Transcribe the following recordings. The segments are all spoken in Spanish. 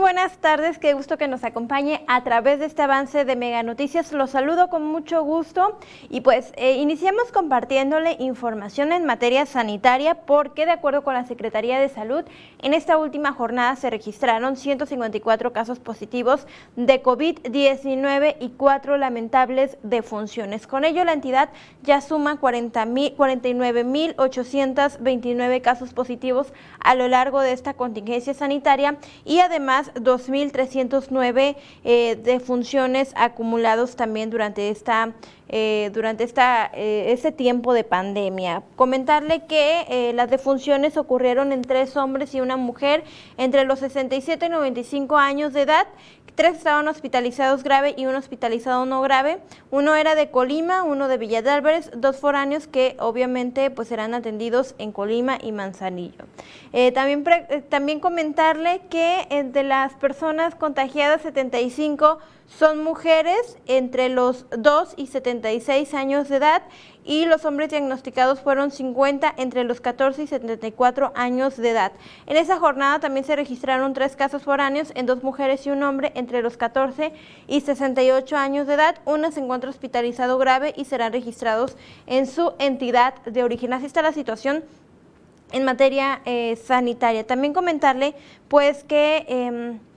Buenas tardes, qué gusto que nos acompañe a través de este avance de Mega Noticias. Los saludo con mucho gusto y pues eh, iniciamos compartiéndole información en materia sanitaria porque de acuerdo con la Secretaría de Salud, en esta última jornada se registraron 154 casos positivos de COVID-19 y cuatro lamentables defunciones. Con ello la entidad ya suma 49.829 casos positivos a lo largo de esta contingencia sanitaria y además más 2.309 eh, defunciones acumulados también durante esta eh, durante esta, eh, este tiempo de pandemia. Comentarle que eh, las defunciones ocurrieron en tres hombres y una mujer entre los 67 y 95 años de edad. Tres estaban hospitalizados grave y uno hospitalizado no grave. Uno era de Colima, uno de Villa de Álvarez, dos foráneos que obviamente pues serán atendidos en Colima y Manzanillo. también, también comentarle que de las personas contagiadas 75 son mujeres entre los 2 y 76 años de edad y los hombres diagnosticados fueron 50 entre los 14 y 74 años de edad. En esa jornada también se registraron tres casos foráneos en dos mujeres y un hombre entre los 14 y 68 años de edad. Uno se encuentra hospitalizado grave y serán registrados en su entidad de origen. Así está la situación en materia eh, sanitaria. También comentarle pues que... Em,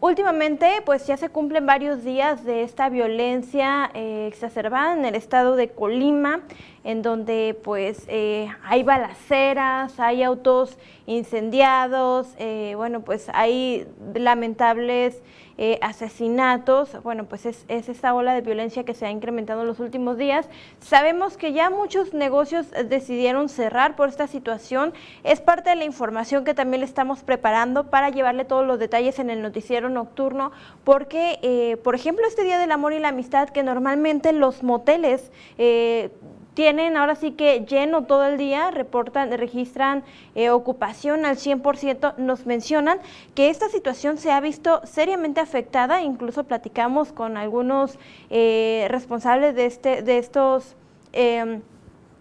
Últimamente, pues ya se cumplen varios días de esta violencia eh, exacerbada en el estado de Colima, en donde pues eh, hay balaceras, hay autos incendiados, eh, bueno, pues hay lamentables eh, asesinatos, bueno, pues es, es, esta ola de violencia que se ha incrementado en los últimos días. Sabemos que ya muchos negocios decidieron cerrar por esta situación. Es parte de la información que también le estamos preparando para llevarle todos los detalles en el noticiero nocturno, porque, por ejemplo, este Día del Amor y la Amistad, que normalmente los moteles tienen ahora sí que lleno todo el día, reportan, registran eh, ocupación al 100%, nos mencionan que esta situación se ha visto seriamente afectada, incluso platicamos con algunos eh, responsables de, este, de estos... Em,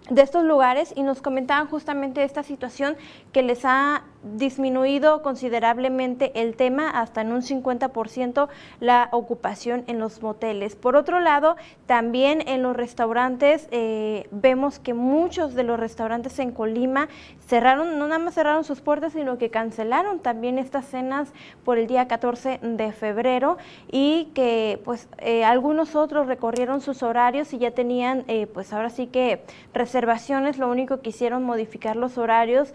de estos lugares y nos comentaban justamente esta situación que les ha disminuido considerablemente el tema, hasta en un 50% la ocupación en los moteles. Por otro lado, también en los restaurantes eh, vemos que muchos de los restaurantes en Colima cerraron, no nada más cerraron sus puertas, sino que cancelaron también estas cenas por el día 14 de febrero y que pues eh, algunos otros recorrieron sus horarios y ya tenían eh, pues ahora sí que reservaciones, lo único que hicieron modificar los horarios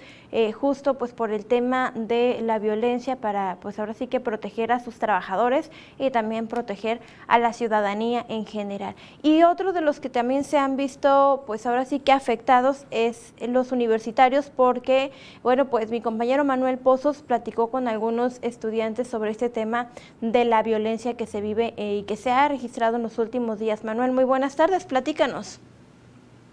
justo pues por el tema de la violencia para, pues ahora sí que proteger a sus trabajadores y también proteger a la ciudadanía en general. Y otro de los que también se han visto, pues ahora sí que afectados es los universitarios porque, bueno, pues mi compañero Manuel Pozos platicó con algunos estudiantes sobre este tema de la violencia que se vive eh, y que se ha registrado en los últimos días. Manuel, muy buenas tardes, platícanos.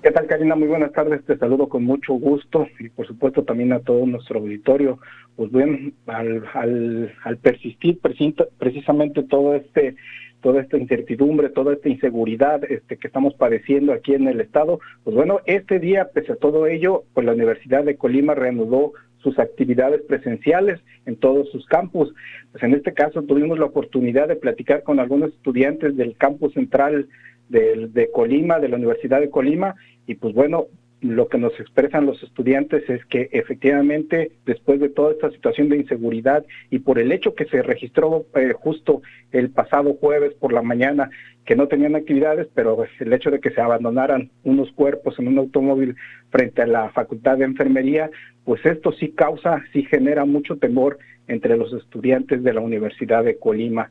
¿Qué tal, Karina? Muy buenas tardes. Te saludo con mucho gusto y, por supuesto, también a todo nuestro auditorio. Pues bien, al, al, al persistir precisamente todo este toda esta incertidumbre, toda esta inseguridad este, que estamos padeciendo aquí en el estado, pues bueno, este día, pese a todo ello, pues la Universidad de Colima reanudó sus actividades presenciales en todos sus campus. Pues en este caso tuvimos la oportunidad de platicar con algunos estudiantes del campus central de, de Colima, de la Universidad de Colima, y pues bueno, lo que nos expresan los estudiantes es que efectivamente después de toda esta situación de inseguridad y por el hecho que se registró eh, justo el pasado jueves por la mañana que no tenían actividades, pero el hecho de que se abandonaran unos cuerpos en un automóvil frente a la Facultad de Enfermería, pues esto sí causa, sí genera mucho temor entre los estudiantes de la Universidad de Colima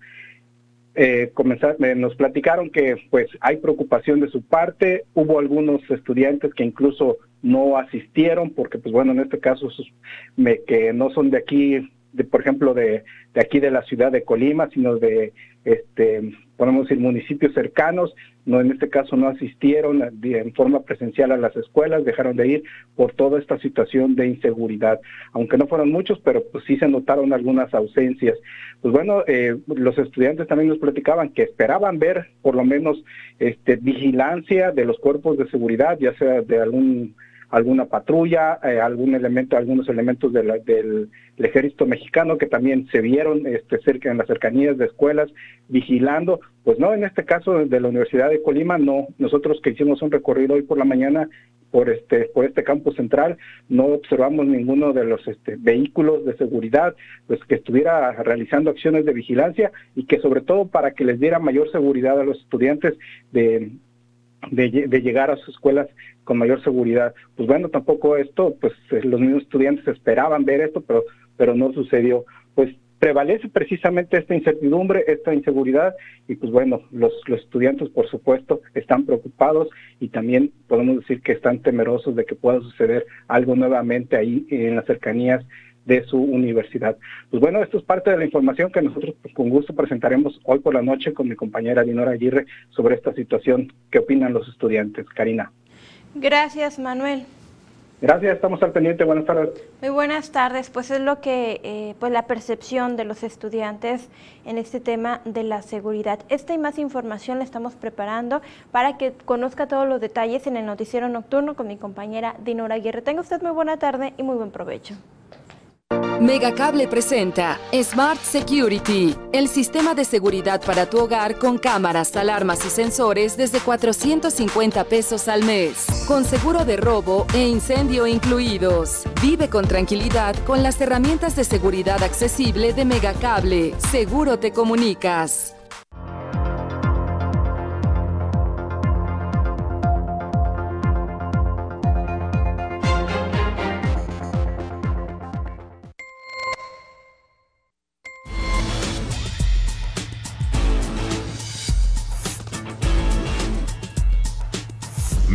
eh, comenzar, nos platicaron que pues hay preocupación de su parte, hubo algunos estudiantes que incluso no asistieron porque pues bueno, en este caso me, que no son de aquí, de, por ejemplo de, de aquí de la ciudad de Colima, sino de este podemos decir municipios cercanos, no en este caso no asistieron en forma presencial a las escuelas, dejaron de ir por toda esta situación de inseguridad, aunque no fueron muchos, pero pues sí se notaron algunas ausencias. Pues bueno, eh, los estudiantes también nos platicaban que esperaban ver por lo menos este, vigilancia de los cuerpos de seguridad, ya sea de algún alguna patrulla, eh, algún elemento, algunos elementos del ejército mexicano que también se vieron este, cerca en las cercanías de escuelas vigilando. Pues no, en este caso de la Universidad de Colima, no. Nosotros que hicimos un recorrido hoy por la mañana por este por este campo central no observamos ninguno de los este, vehículos de seguridad pues que estuviera realizando acciones de vigilancia y que sobre todo para que les diera mayor seguridad a los estudiantes de de, llegar a sus escuelas con mayor seguridad. Pues bueno, tampoco esto, pues eh, los mismos estudiantes esperaban ver esto, pero, pero no sucedió. Pues prevalece precisamente esta incertidumbre, esta inseguridad, y pues bueno, los, los estudiantes por supuesto están preocupados y también podemos decir que están temerosos de que pueda suceder algo nuevamente ahí en las cercanías de su universidad. Pues bueno, esto es parte de la información que nosotros pues, con gusto presentaremos hoy por la noche con mi compañera Dinora Aguirre sobre esta situación. ¿Qué opinan los estudiantes? Karina. Gracias, Manuel. Gracias, estamos al pendiente. Buenas tardes. Muy buenas tardes. Pues es lo que, eh, pues la percepción de los estudiantes en este tema de la seguridad. Esta y más información la estamos preparando para que conozca todos los detalles en el noticiero nocturno con mi compañera Dinora Aguirre. Tenga usted muy buena tarde y muy buen provecho. Megacable presenta Smart Security, el sistema de seguridad para tu hogar con cámaras, alarmas y sensores desde 450 pesos al mes, con seguro de robo e incendio incluidos. Vive con tranquilidad con las herramientas de seguridad accesible de Megacable. Seguro te comunicas.